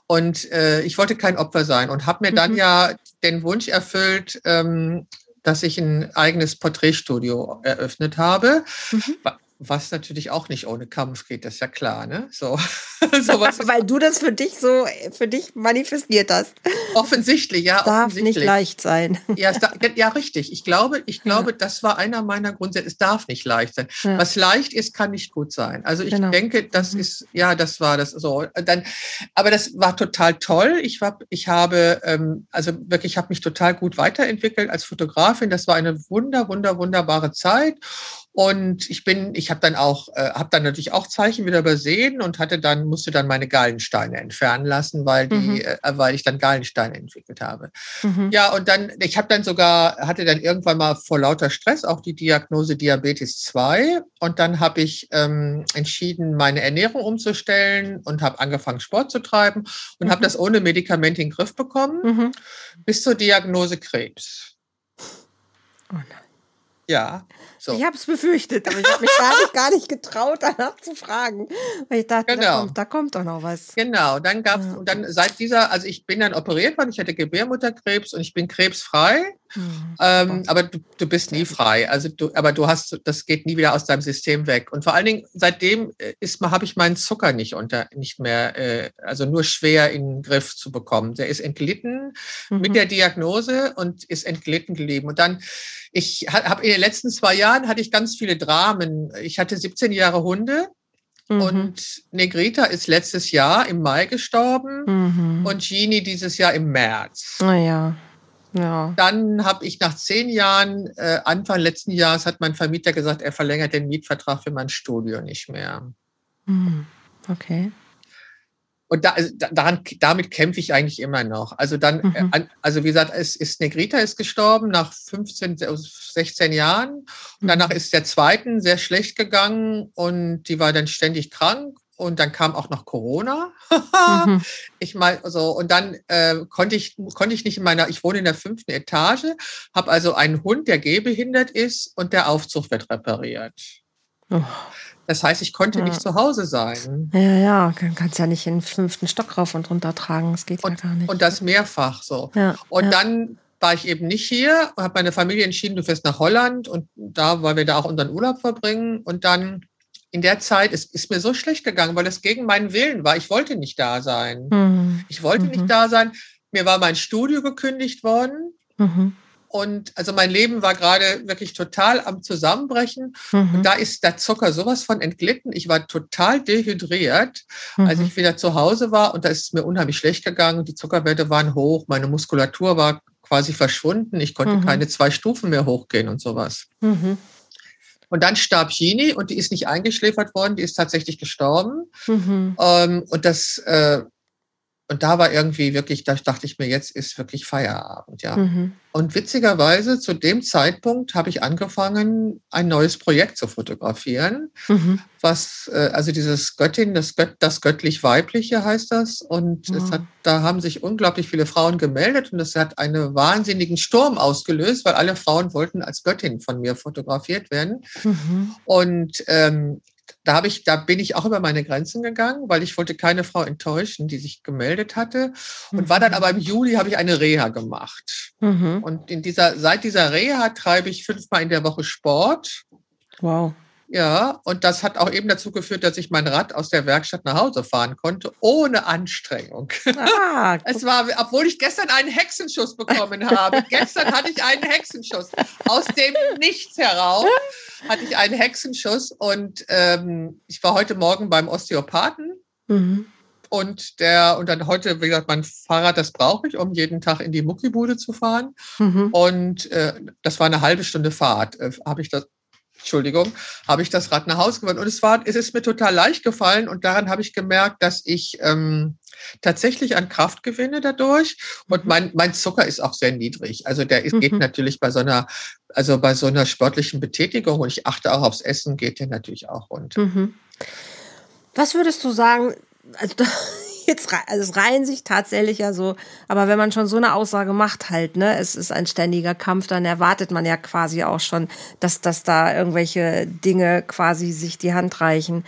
Und äh, ich wollte kein Opfer sein und habe mir dann mhm. ja den Wunsch erfüllt, ähm, dass ich ein eigenes Porträtstudio eröffnet habe. Mhm was natürlich auch nicht ohne Kampf geht, das ist ja klar, ne? So, *laughs* sowas *laughs* Weil du das für dich so, für dich manifestiert hast. Offensichtlich, ja. Darf offensichtlich. nicht leicht sein. Ja, da, *laughs* ja, richtig. Ich glaube, ich glaube, ja. das war einer meiner Grundsätze. Es darf nicht leicht sein. Ja. Was leicht ist, kann nicht gut sein. Also ich genau. denke, das mhm. ist, ja, das war das so. Dann, aber das war total toll. Ich war, ich habe, ähm, also wirklich, ich habe mich total gut weiterentwickelt als Fotografin. Das war eine wunder, wunder, wunderbare Zeit. Und ich bin, ich habe dann auch, äh, habe dann natürlich auch Zeichen wieder übersehen und hatte dann, musste dann meine Gallensteine entfernen lassen, weil die, mhm. äh, weil ich dann Gallensteine entwickelt habe. Mhm. Ja, und dann, ich habe dann sogar, hatte dann irgendwann mal vor lauter Stress auch die Diagnose Diabetes 2 und dann habe ich ähm, entschieden, meine Ernährung umzustellen und habe angefangen, Sport zu treiben und mhm. habe das ohne Medikamente in den Griff bekommen, mhm. bis zur Diagnose Krebs. Oh nein. Ja. So. Ich habe es befürchtet, aber ich habe mich gar nicht, gar nicht getraut, danach zu fragen. Weil ich dachte, genau. da, kommt, da kommt doch noch was. Genau, dann gab es, ja. dann seit dieser, also ich bin dann operiert worden, ich hatte Gebärmutterkrebs und ich bin krebsfrei. Mhm. Ähm, aber du, du bist nie frei. Also du, aber du hast, das geht nie wieder aus deinem System weg. Und vor allen Dingen seitdem äh, ist habe ich meinen Zucker nicht unter, nicht mehr, äh, also nur schwer in den Griff zu bekommen. Der ist entglitten mhm. mit der Diagnose und ist entglitten geblieben. Und dann, ich habe in den letzten zwei Jahren hatte ich ganz viele Dramen. Ich hatte 17 Jahre Hunde. Mhm. Und Negrita ist letztes Jahr im Mai gestorben mhm. und Genie dieses Jahr im März. Ah ja. Dann habe ich nach zehn Jahren, äh, Anfang letzten Jahres, hat mein Vermieter gesagt, er verlängert den Mietvertrag für mein Studio nicht mehr. Hm, okay. Und da, also daran, damit kämpfe ich eigentlich immer noch. Also dann, mhm. äh, also wie gesagt, es ist Negrita ist gestorben nach 15, 16 Jahren. Und mhm. danach ist der zweiten sehr schlecht gegangen und die war dann ständig krank und dann kam auch noch Corona. *laughs* mhm. Ich meine, so und dann äh, konnte ich konnte ich nicht in meiner. Ich wohne in der fünften Etage, habe also einen Hund, der gehbehindert ist und der Aufzug wird repariert. Oh. Das heißt, ich konnte ja. nicht zu Hause sein. Ja, ja, kannst ja nicht in den fünften Stock rauf und runter tragen. Das geht und, ja gar nicht. Und das mehrfach so. Ja, und ja. dann war ich eben nicht hier, habe meine Familie entschieden, du fährst nach Holland und da, weil wir da auch unseren Urlaub verbringen. Und dann in der Zeit, es ist mir so schlecht gegangen, weil es gegen meinen Willen war. Ich wollte nicht da sein. Mhm. Ich wollte mhm. nicht da sein. Mir war mein Studio gekündigt worden. Mhm. Und also mein Leben war gerade wirklich total am Zusammenbrechen. Mhm. Und da ist der Zucker sowas von entglitten. Ich war total dehydriert, mhm. als ich wieder zu Hause war. Und da ist es mir unheimlich schlecht gegangen. Die Zuckerwerte waren hoch. Meine Muskulatur war quasi verschwunden. Ich konnte mhm. keine zwei Stufen mehr hochgehen und sowas. Mhm. Und dann starb Gini und die ist nicht eingeschläfert worden, die ist tatsächlich gestorben. Mhm. Ähm, und das, äh, und da war irgendwie wirklich, da dachte ich mir, jetzt ist wirklich Feierabend, ja. Mhm. Und witzigerweise, zu dem Zeitpunkt habe ich angefangen, ein neues Projekt zu fotografieren, mhm. was, äh, also dieses Göttin, das, Gött, das göttlich-weibliche heißt das. Und mhm. hat, da haben sich unglaublich viele Frauen gemeldet und es hat einen wahnsinnigen Sturm ausgelöst, weil alle Frauen wollten als Göttin von mir fotografiert werden. Mhm. Und ähm, da habe ich, da bin ich auch über meine Grenzen gegangen, weil ich wollte keine Frau enttäuschen, die sich gemeldet hatte. Und war dann mhm. aber im Juli habe ich eine Reha gemacht. Mhm. Und in dieser, seit dieser Reha treibe ich fünfmal in der Woche Sport. Wow. Ja, und das hat auch eben dazu geführt, dass ich mein Rad aus der Werkstatt nach Hause fahren konnte, ohne Anstrengung. Ah, *laughs* es war, obwohl ich gestern einen Hexenschuss bekommen habe. *laughs* gestern hatte ich einen Hexenschuss. Aus dem Nichts heraus hatte ich einen Hexenschuss und ähm, ich war heute Morgen beim Osteopathen. Mhm. Und der, und dann heute, wie gesagt, mein Fahrrad, das brauche ich, um jeden Tag in die Muckibude zu fahren. Mhm. Und äh, das war eine halbe Stunde Fahrt. Äh, habe ich das, Entschuldigung, habe ich das Rad nach Hause gewonnen. Und es war, es ist mir total leicht gefallen und daran habe ich gemerkt, dass ich ähm, tatsächlich an Kraft gewinne dadurch. Und mhm. mein, mein Zucker ist auch sehr niedrig. Also der ist, geht mhm. natürlich bei so einer, also bei so einer sportlichen Betätigung und ich achte auch aufs Essen, geht der natürlich auch runter. Mhm. Was würdest du sagen, also jetzt also es reihen sich tatsächlich ja so, aber wenn man schon so eine Aussage macht halt, ne, es ist ein ständiger Kampf, dann erwartet man ja quasi auch schon, dass dass da irgendwelche Dinge quasi sich die Hand reichen.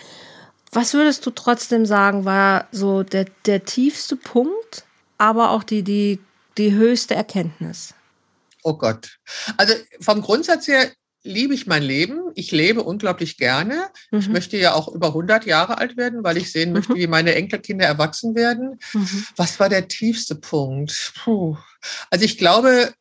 Was würdest du trotzdem sagen, war so der der tiefste Punkt, aber auch die die die höchste Erkenntnis? Oh Gott. Also vom Grundsatz her liebe ich mein Leben. Ich lebe unglaublich gerne. Mhm. Ich möchte ja auch über 100 Jahre alt werden, weil ich sehen möchte, mhm. wie meine Enkelkinder erwachsen werden. Mhm. Was war der tiefste Punkt? Puh. Also ich glaube,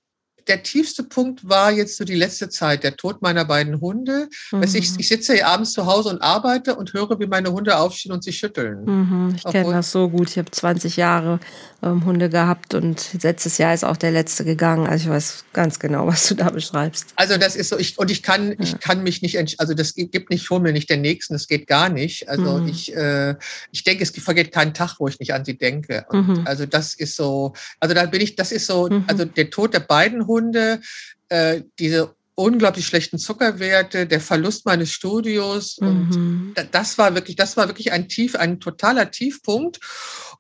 der tiefste Punkt war jetzt so die letzte Zeit, der Tod meiner beiden Hunde. Mhm. Ich, ich sitze hier abends zu Hause und arbeite und höre, wie meine Hunde aufstehen und sich schütteln. Mhm, ich kenne das so gut. Ich habe 20 Jahre ähm, Hunde gehabt und letztes Jahr ist auch der letzte gegangen. Also ich weiß ganz genau, *laughs* was du da beschreibst. Also das ist so, ich, und ich kann, ja. ich kann mich nicht, also das gibt nicht, hol mir nicht den nächsten, das geht gar nicht. Also mhm. ich, äh, ich denke, es vergeht keinen Tag, wo ich nicht an sie denke. Mhm. Also das ist so, also da bin ich, das ist so, mhm. also der Tod der beiden Hunde Hunde, äh, diese unglaublich schlechten Zuckerwerte, der Verlust meines Studios. Und mhm. das war wirklich, das war wirklich ein Tief, ein totaler Tiefpunkt.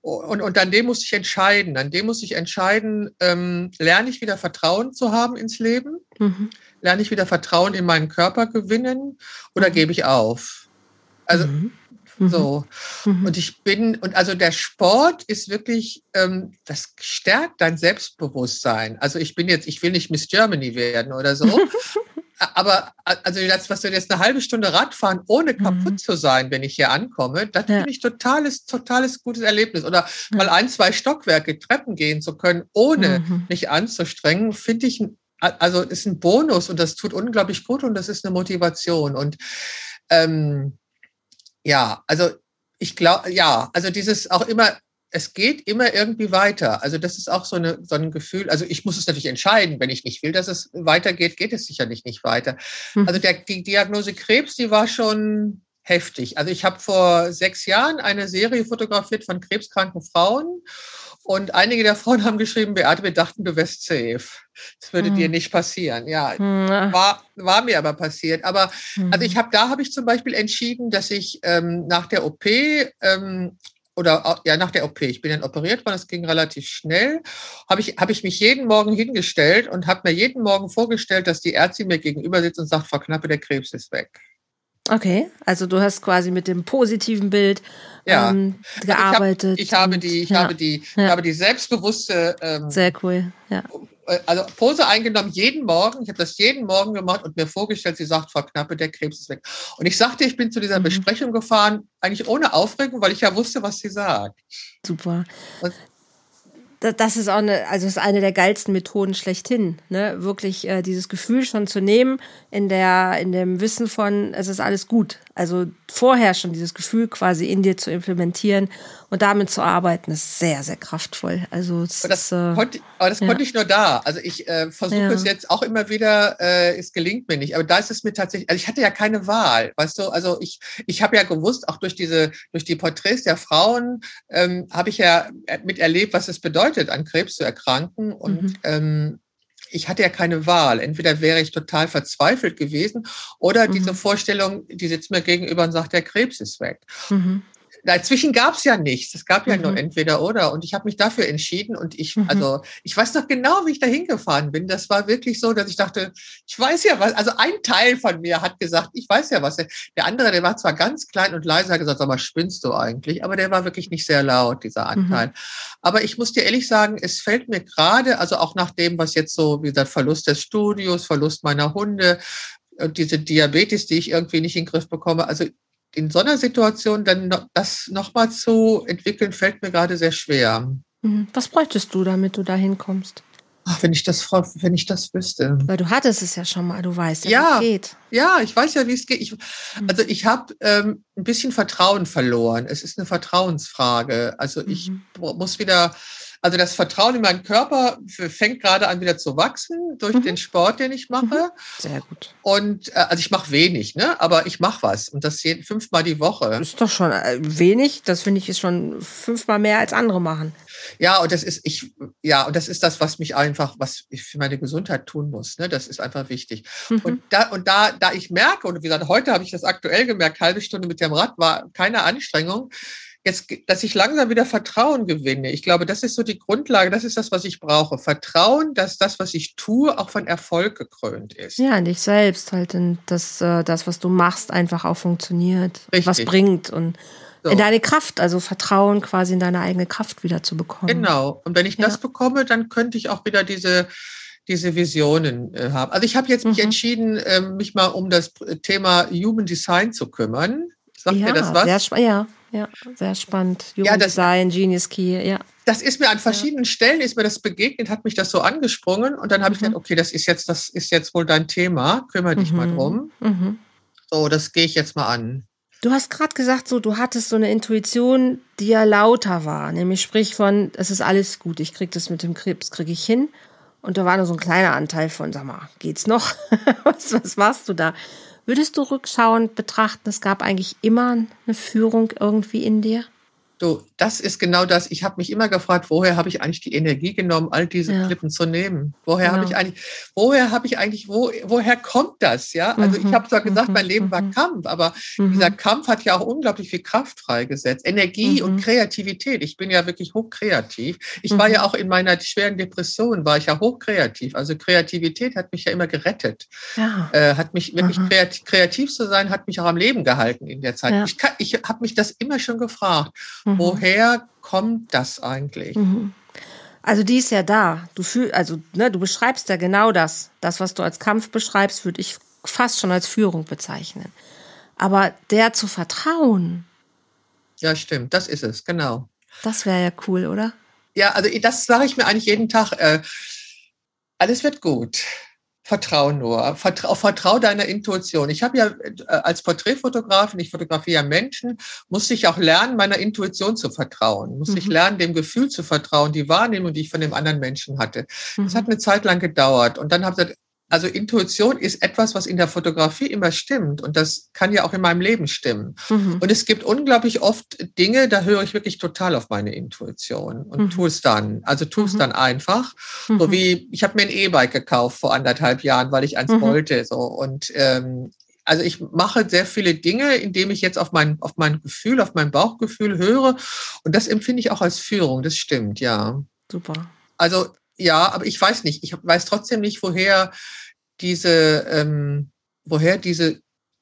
Und, und an dem muss ich entscheiden. An dem muss ich entscheiden, ähm, lerne ich wieder Vertrauen zu haben ins Leben? Mhm. Lerne ich wieder Vertrauen in meinen Körper gewinnen oder mhm. gebe ich auf? Also mhm. Mhm. So. Mhm. Und ich bin, und also der Sport ist wirklich, ähm, das stärkt dein Selbstbewusstsein. Also ich bin jetzt, ich will nicht Miss Germany werden oder so. *laughs* aber also das, was du jetzt eine halbe Stunde Radfahren, ohne kaputt mhm. zu sein, wenn ich hier ankomme, das ja. finde ich totales, totales gutes Erlebnis. Oder ja. mal ein, zwei Stockwerke Treppen gehen zu können, ohne mhm. mich anzustrengen, finde ich, also ist ein Bonus und das tut unglaublich gut und das ist eine Motivation. Und ähm, ja, also ich glaube, ja, also dieses auch immer, es geht immer irgendwie weiter. Also das ist auch so, eine, so ein Gefühl. Also ich muss es natürlich entscheiden. Wenn ich nicht will, dass es weitergeht, geht es sicherlich nicht weiter. Mhm. Also der, die Diagnose Krebs, die war schon heftig. Also ich habe vor sechs Jahren eine Serie fotografiert von krebskranken Frauen und einige der Frauen *laughs* haben geschrieben, Beate, wir dachten, du wärst safe. Das würde hm. dir nicht passieren. Ja, hm. war, war mir aber passiert. Aber hm. also ich habe, da habe ich zum Beispiel entschieden, dass ich ähm, nach der OP ähm, oder ja nach der OP, ich bin dann operiert worden, das ging relativ schnell, habe ich, hab ich mich jeden Morgen hingestellt und habe mir jeden Morgen vorgestellt, dass die Ärztin mir gegenüber sitzt und sagt, Frau Knappe, der Krebs ist weg. Okay, also du hast quasi mit dem positiven Bild ja. ähm, gearbeitet. Ich, hab, ich habe die, ich ja. habe die, ich habe die selbstbewusste. Ähm, Sehr cool. Ja. Äh, also Pose eingenommen jeden Morgen. Ich habe das jeden Morgen gemacht und mir vorgestellt, sie sagt, Frau Knappe, der Krebs ist weg. Und ich sagte, ich bin zu dieser mhm. Besprechung gefahren, eigentlich ohne Aufregung, weil ich ja wusste, was sie sagt. Super. Und das ist auch eine, also ist eine der geilsten Methoden schlechthin, ne? Wirklich äh, dieses Gefühl schon zu nehmen, in der, in dem Wissen von, es ist alles gut. Also vorher schon dieses Gefühl quasi in dir zu implementieren und damit zu arbeiten, ist sehr, sehr kraftvoll. Also das, aber das, äh, konnte, aber das ja. konnte ich nur da. Also ich äh, versuche ja. es jetzt auch immer wieder, äh, es gelingt mir nicht. Aber da ist es mir tatsächlich, also ich hatte ja keine Wahl, weißt du, also ich, ich habe ja gewusst, auch durch diese, durch die Porträts der Frauen, ähm, habe ich ja miterlebt, was es bedeutet, an Krebs zu erkranken. Und mhm. ähm, ich hatte ja keine Wahl. Entweder wäre ich total verzweifelt gewesen oder mhm. diese Vorstellung, die sitzt mir gegenüber und sagt, der Krebs ist weg. Mhm dazwischen gab es ja nichts. Es gab ja mhm. nur entweder oder. Und ich habe mich dafür entschieden. Und ich, mhm. also ich weiß noch genau, wie ich da hingefahren bin. Das war wirklich so, dass ich dachte, ich weiß ja was. Also ein Teil von mir hat gesagt, ich weiß ja was. Der andere, der war zwar ganz klein und leise, hat gesagt, sag mal, spinnst du eigentlich? Aber der war wirklich nicht sehr laut, dieser mhm. Anteil. Mhm. Aber ich muss dir ehrlich sagen, es fällt mir gerade, also auch nach dem, was jetzt so, wie gesagt, Verlust des Studios, Verlust meiner Hunde, und diese Diabetes, die ich irgendwie nicht in den Griff bekomme. Also in so einer Situation dann noch, das nochmal zu entwickeln, fällt mir gerade sehr schwer. Mhm. Was bräuchtest du, damit du da hinkommst? Ach, wenn ich das, wenn ich das wüsste. Weil du hattest es ja schon mal, du weißt ja, ja wie es geht. Ja, ich weiß ja, wie es geht. Ich, mhm. also ich habe ähm, ein bisschen Vertrauen verloren. Es ist eine Vertrauensfrage. Also ich mhm. muss wieder also das Vertrauen in meinen Körper fängt gerade an wieder zu wachsen durch mhm. den Sport, den ich mache. Mhm. Sehr gut. Und äh, also ich mache wenig, ne? Aber ich mache was und das fünfmal die Woche. Das ist doch schon äh, wenig. Das finde ich ist schon fünfmal mehr als andere machen. Ja, und das ist ich ja und das ist das, was mich einfach, was ich für meine Gesundheit tun muss. Ne, das ist einfach wichtig. Mhm. Und da und da da ich merke und wie gesagt, heute habe ich das aktuell gemerkt, halbe Stunde mit dem Rad war keine Anstrengung jetzt, dass ich langsam wieder Vertrauen gewinne. Ich glaube, das ist so die Grundlage, das ist das, was ich brauche. Vertrauen, dass das, was ich tue, auch von Erfolg gekrönt ist. Ja, in dich selbst halt, dass äh, das, was du machst, einfach auch funktioniert, Richtig. was bringt und so. in deine Kraft, also Vertrauen quasi in deine eigene Kraft wieder zu bekommen. Genau. Und wenn ich ja. das bekomme, dann könnte ich auch wieder diese diese Visionen äh, haben. Also ich habe jetzt mich mhm. entschieden, äh, mich mal um das Thema Human Design zu kümmern. Sagt ja, mir das was? Sehr, ja, ja, sehr spannend. Jugenddesign, ja, Genius Key, ja. Das ist mir an verschiedenen ja. Stellen ist mir das begegnet, hat mich das so angesprungen und dann habe mhm. ich gedacht, okay, das ist jetzt, das ist jetzt wohl dein Thema, kümmere dich mhm. mal drum. Mhm. So, das gehe ich jetzt mal an. Du hast gerade gesagt, so du hattest so eine Intuition, die ja lauter war, nämlich sprich von, es ist alles gut, ich kriege das mit dem Krebs, kriege ich hin. Und da war nur so ein kleiner Anteil von, sag mal, geht's noch? *laughs* was, was machst du da? Würdest du rückschauend betrachten, es gab eigentlich immer eine Führung irgendwie in dir? Du, das ist genau das. Ich habe mich immer gefragt, woher habe ich eigentlich die Energie genommen, all diese ja. Klippen zu nehmen? Woher genau. habe ich eigentlich, woher habe ich eigentlich, wo, woher kommt das? Ja, also mhm. ich habe zwar gesagt, mein Leben war mhm. Kampf, aber mhm. dieser Kampf hat ja auch unglaublich viel Kraft freigesetzt, Energie und mhm. Kreativität. Ich bin ja wirklich hochkreativ. Ich war ja mhm. auch in meiner schweren Depression, war ich ja hochkreativ. Also Kreativität hat mich ja immer gerettet. Ja. Äh, hat mich wirklich kreativ, kreativ, zu sein, hat mich auch am Leben gehalten in der Zeit. Ja. Ich, ich habe mich das immer schon gefragt. Mhm. Woher kommt das eigentlich? Mhm. Also die ist ja da. Du fühl, also ne, du beschreibst ja genau das. Das, was du als Kampf beschreibst, würde ich fast schon als Führung bezeichnen. Aber der zu vertrauen. Ja, stimmt. Das ist es, genau. Das wäre ja cool, oder? Ja, also das sage ich mir eigentlich jeden Tag. Äh, alles wird gut. Vertrau nur. Vertrau, vertrau deiner Intuition. Ich habe ja äh, als Porträtfotografin, ich fotografiere Menschen, musste ich auch lernen, meiner Intuition zu vertrauen. Musste mhm. ich lernen, dem Gefühl zu vertrauen, die Wahrnehmung, die ich von dem anderen Menschen hatte. Mhm. Das hat eine Zeit lang gedauert. Und dann habe ich gesagt, also Intuition ist etwas, was in der Fotografie immer stimmt und das kann ja auch in meinem Leben stimmen. Mhm. Und es gibt unglaublich oft Dinge, da höre ich wirklich total auf meine Intuition und mhm. tue es dann. Also tue es mhm. dann einfach. So mhm. wie ich habe mir ein E-Bike gekauft vor anderthalb Jahren, weil ich eins mhm. wollte. So und ähm, also ich mache sehr viele Dinge, indem ich jetzt auf mein, auf mein Gefühl, auf mein Bauchgefühl höre. Und das empfinde ich auch als Führung. Das stimmt, ja. Super. Also ja, aber ich weiß nicht. Ich weiß trotzdem nicht, woher diese, ähm, woher diese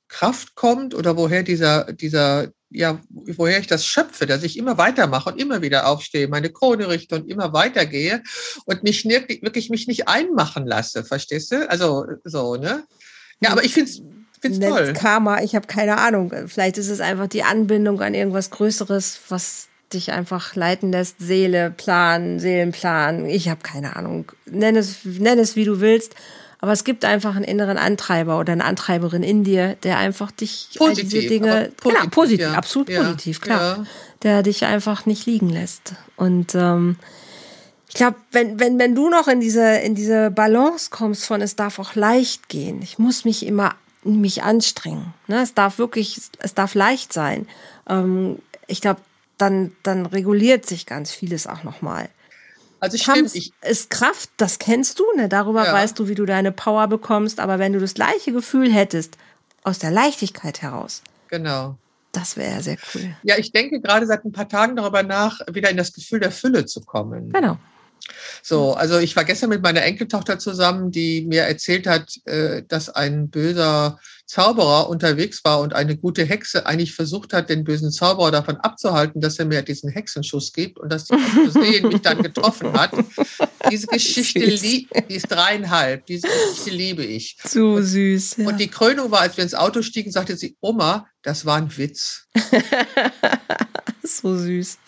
Kraft kommt oder woher dieser, dieser, ja, woher ich das schöpfe, dass ich immer weitermache und immer wieder aufstehe, meine Krone richte und immer weitergehe und mich wirklich, wirklich mich nicht einmachen lasse, verstehst du? Also so, ne? Ja, aber ich finde es Find's toll. Karma, ich habe keine Ahnung. Vielleicht ist es einfach die Anbindung an irgendwas Größeres, was dich einfach leiten lässt, Seele, Plan, Seelenplan, ich habe keine Ahnung. Nenn es, nenn es, wie du willst. Aber es gibt einfach einen inneren Antreiber oder eine Antreiberin in dir, der einfach dich positiv, diese Dinge, positiv, genau, positiv, ja. absolut ja, positiv, klar, ja. der dich einfach nicht liegen lässt. Und ähm, ich glaube, wenn, wenn, wenn du noch in diese, in diese Balance kommst von, es darf auch leicht gehen, ich muss mich immer mich anstrengen. Ne? Es darf wirklich, es darf leicht sein. Ähm, ich glaube, dann, dann reguliert sich ganz vieles auch nochmal. Also stimmt, ich, ist Kraft, das kennst du, ne? Darüber ja. weißt du, wie du deine Power bekommst. Aber wenn du das gleiche Gefühl hättest, aus der Leichtigkeit heraus. Genau. Das wäre sehr cool. Ja, ich denke gerade seit ein paar Tagen darüber nach, wieder in das Gefühl der Fülle zu kommen. Genau. So, also ich war gestern mit meiner Enkeltochter zusammen, die mir erzählt hat, äh, dass ein böser Zauberer unterwegs war und eine gute Hexe eigentlich versucht hat, den bösen Zauberer davon abzuhalten, dass er mir diesen Hexenschuss gibt und dass die aus Versehen mich dann getroffen hat. Diese *laughs* Geschichte, die ist dreieinhalb. Diese Geschichte liebe ich. So süß. Ja. Und die Krönung war, als wir ins Auto stiegen, sagte sie, Oma, das war ein Witz. *laughs* so süß.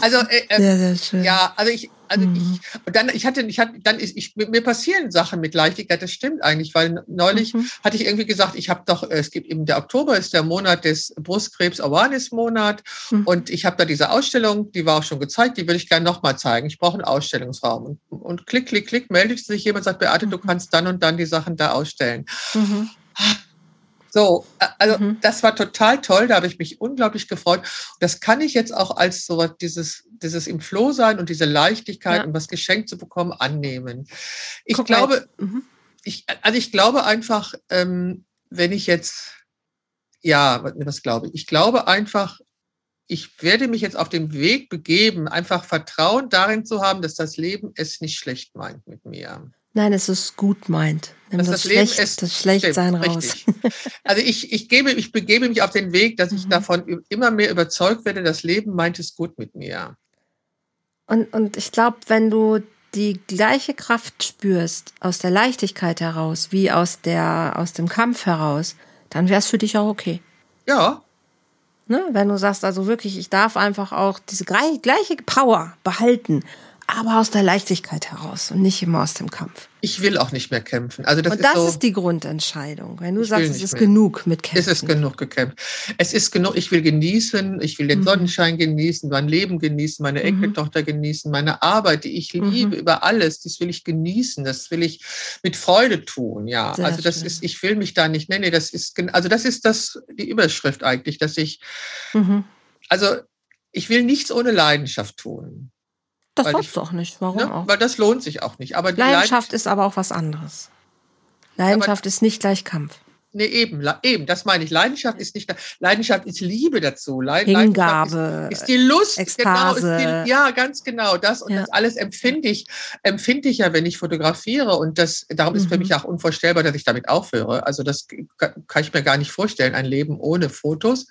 Also, äh, äh, sehr, sehr schön. ja, also ich, also mhm. ich, und dann, ich hatte, ich hatte, dann ist, ich, mir passieren Sachen mit Leichtigkeit, das stimmt eigentlich, weil neulich mhm. hatte ich irgendwie gesagt, ich habe doch, es gibt eben, der Oktober ist der Monat des Brustkrebs Awareness Monat mhm. und ich habe da diese Ausstellung, die war auch schon gezeigt, die würde ich gerne nochmal zeigen. Ich brauche einen Ausstellungsraum und, und klick, klick, klick, meldet sich jemand, sagt, Beate, du mhm. kannst dann und dann die Sachen da ausstellen. So, also mhm. das war total toll, da habe ich mich unglaublich gefreut. Das kann ich jetzt auch als so dieses, dieses im Floh sein und diese Leichtigkeit ja. und was geschenkt zu bekommen annehmen. Ich Guck glaube, mhm. ich, also ich glaube einfach, ähm, wenn ich jetzt, ja, was glaube ich? Ich glaube einfach, ich werde mich jetzt auf den Weg begeben, einfach Vertrauen darin zu haben, dass das Leben es nicht schlecht meint mit mir. Nein, es ist gut meint. Nimm das, das, Schlecht, ist, das Schlechtsein raus. *laughs* Also ich, ich gebe, ich begebe mich auf den Weg, dass ich mhm. davon immer mehr überzeugt werde, das Leben meint es gut mit mir. Und, und ich glaube, wenn du die gleiche Kraft spürst aus der Leichtigkeit heraus, wie aus der, aus dem Kampf heraus, dann wäre es für dich auch okay. Ja. Ne? Wenn du sagst, also wirklich, ich darf einfach auch diese gleiche Power behalten aber aus der Leichtigkeit heraus und nicht immer aus dem Kampf. Ich will auch nicht mehr kämpfen. Also das und das ist, so, ist die Grundentscheidung. Wenn du sagst, es ist mehr. genug mit Kämpfen. Es ist genug gekämpft. Es ist genug, ich will genießen, ich will den mhm. Sonnenschein genießen, mein Leben genießen, meine mhm. Enkeltochter genießen, meine Arbeit, die ich liebe mhm. über alles, das will ich genießen, das will ich mit Freude tun, ja. Sehr also das schön. ist, ich will mich da nicht, nee, das ist, also das ist das, die Überschrift eigentlich, dass ich, mhm. also ich will nichts ohne Leidenschaft tun. Das sollst du auch nicht. Warum ne? auch? Weil das lohnt sich auch nicht. Aber Leidenschaft, Leidenschaft ist aber auch was anderes. Leidenschaft ist nicht gleich Kampf. Nee, eben, eben, das meine ich. Leidenschaft ist nicht, Leidenschaft ist Liebe dazu. Hingabe. Ist, ist, die Lust. Ekstase. Genau, die, ja, ganz genau. Das und ja. das alles empfinde ich, empfinde ich ja, wenn ich fotografiere. Und das, darum mhm. ist für mhm. mich auch unvorstellbar, dass ich damit aufhöre. Also das kann ich mir gar nicht vorstellen. Ein Leben ohne Fotos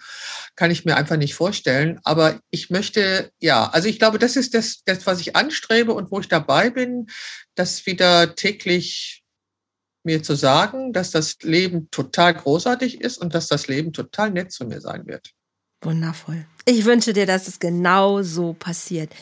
kann ich mir einfach nicht vorstellen. Aber ich möchte, ja, also ich glaube, das ist das, das was ich anstrebe und wo ich dabei bin, das wieder täglich mir zu sagen, dass das Leben total großartig ist und dass das Leben total nett zu mir sein wird. Wundervoll. Ich wünsche dir, dass es genau so passiert.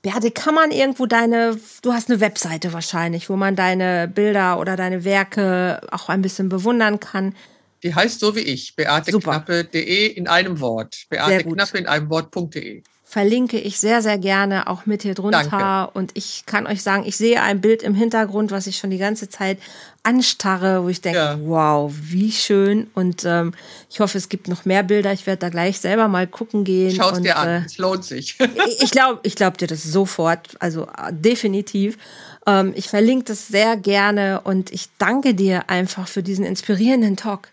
Beate, kann man irgendwo deine, du hast eine Webseite wahrscheinlich, wo man deine Bilder oder deine Werke auch ein bisschen bewundern kann. Die heißt so wie ich, beateknappe.de in einem Wort. Beateknappe in einem Wort.de verlinke ich sehr, sehr gerne auch mit hier drunter. Danke. Und ich kann euch sagen, ich sehe ein Bild im Hintergrund, was ich schon die ganze Zeit anstarre, wo ich denke, ja. wow, wie schön. Und ähm, ich hoffe, es gibt noch mehr Bilder. Ich werde da gleich selber mal gucken gehen. Schau es dir an, äh, es lohnt sich. ich glaube ich glaub dir das sofort, also äh, definitiv. Ähm, ich verlinke das sehr gerne und ich danke dir einfach für diesen inspirierenden Talk.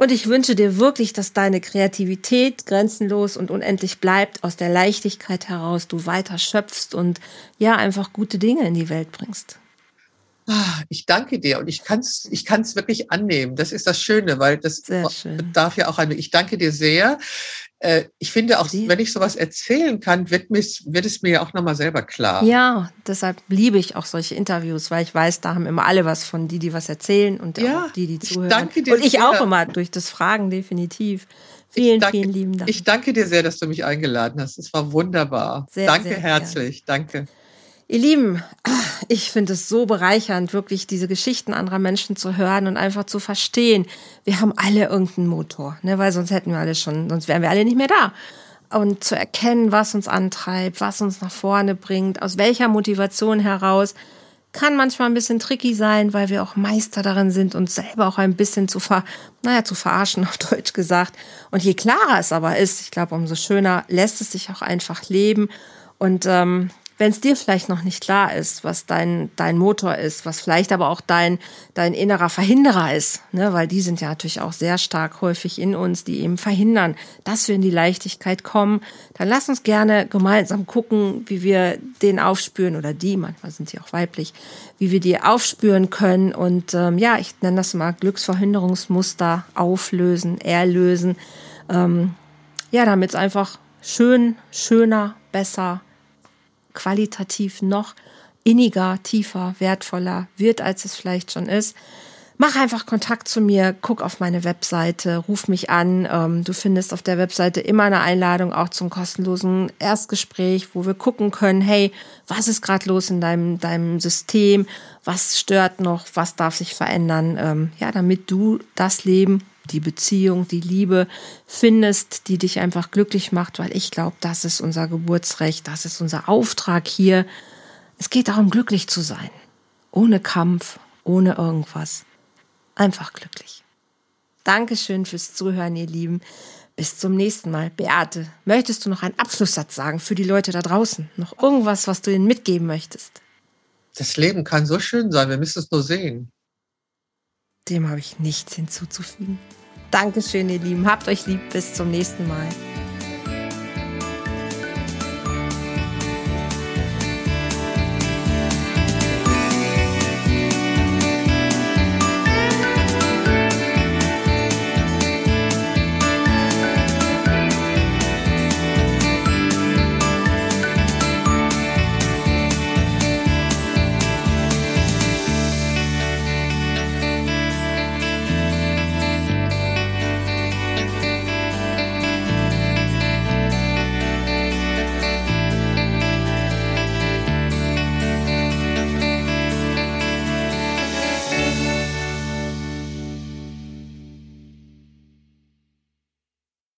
Und ich wünsche dir wirklich, dass deine Kreativität grenzenlos und unendlich bleibt, aus der Leichtigkeit heraus du weiter schöpfst und ja, einfach gute Dinge in die Welt bringst. Ah, ich danke dir und ich kann es ich kann's wirklich annehmen. Das ist das Schöne, weil das darf ja auch ein. Ich danke dir sehr. Äh, ich finde auch, wenn ich sowas erzählen kann, wird, mich, wird es mir ja auch nochmal selber klar. Ja, deshalb liebe ich auch solche Interviews, weil ich weiß, da haben immer alle was von die, die was erzählen und ja, die, die zuhören. Danke dir und ich sehr. auch immer durch das Fragen definitiv. Vielen, danke, vielen lieben Dank. Ich danke dir sehr, dass du mich eingeladen hast. Es war wunderbar. Sehr, danke sehr herzlich. Gern. Danke. Ihr Lieben, ich finde es so bereichernd, wirklich diese Geschichten anderer Menschen zu hören und einfach zu verstehen. Wir haben alle irgendeinen Motor, ne? weil sonst hätten wir alle schon, sonst wären wir alle nicht mehr da. Und zu erkennen, was uns antreibt, was uns nach vorne bringt, aus welcher Motivation heraus, kann manchmal ein bisschen tricky sein, weil wir auch Meister darin sind, uns selber auch ein bisschen zu ver, naja, zu verarschen, *laughs* auf Deutsch gesagt. Und je klarer es aber ist, ich glaube, umso schöner lässt es sich auch einfach leben. Und ähm, wenn es dir vielleicht noch nicht klar ist, was dein, dein Motor ist, was vielleicht aber auch dein, dein innerer Verhinderer ist, ne? weil die sind ja natürlich auch sehr stark häufig in uns, die eben verhindern, dass wir in die Leichtigkeit kommen, dann lass uns gerne gemeinsam gucken, wie wir den aufspüren oder die, manchmal sind sie auch weiblich, wie wir die aufspüren können und ähm, ja, ich nenne das mal Glücksverhinderungsmuster auflösen, erlösen, ähm, ja, damit es einfach schön, schöner, besser, qualitativ noch inniger, tiefer, wertvoller wird, als es vielleicht schon ist, mach einfach Kontakt zu mir, guck auf meine Webseite, ruf mich an. Ähm, du findest auf der Webseite immer eine Einladung auch zum kostenlosen Erstgespräch, wo wir gucken können, hey, was ist gerade los in deinem, deinem System? Was stört noch? Was darf sich verändern? Ähm, ja, damit du das Leben, die Beziehung, die Liebe findest, die dich einfach glücklich macht, weil ich glaube, das ist unser Geburtsrecht, das ist unser Auftrag hier. Es geht darum, glücklich zu sein. Ohne Kampf, ohne irgendwas einfach glücklich. Dankeschön fürs Zuhören, ihr Lieben. Bis zum nächsten Mal. Beate, möchtest du noch einen Abschlusssatz sagen für die Leute da draußen? Noch irgendwas, was du ihnen mitgeben möchtest? Das Leben kann so schön sein, wir müssen es nur sehen. Dem habe ich nichts hinzuzufügen. Dankeschön, ihr Lieben. Habt euch lieb. Bis zum nächsten Mal.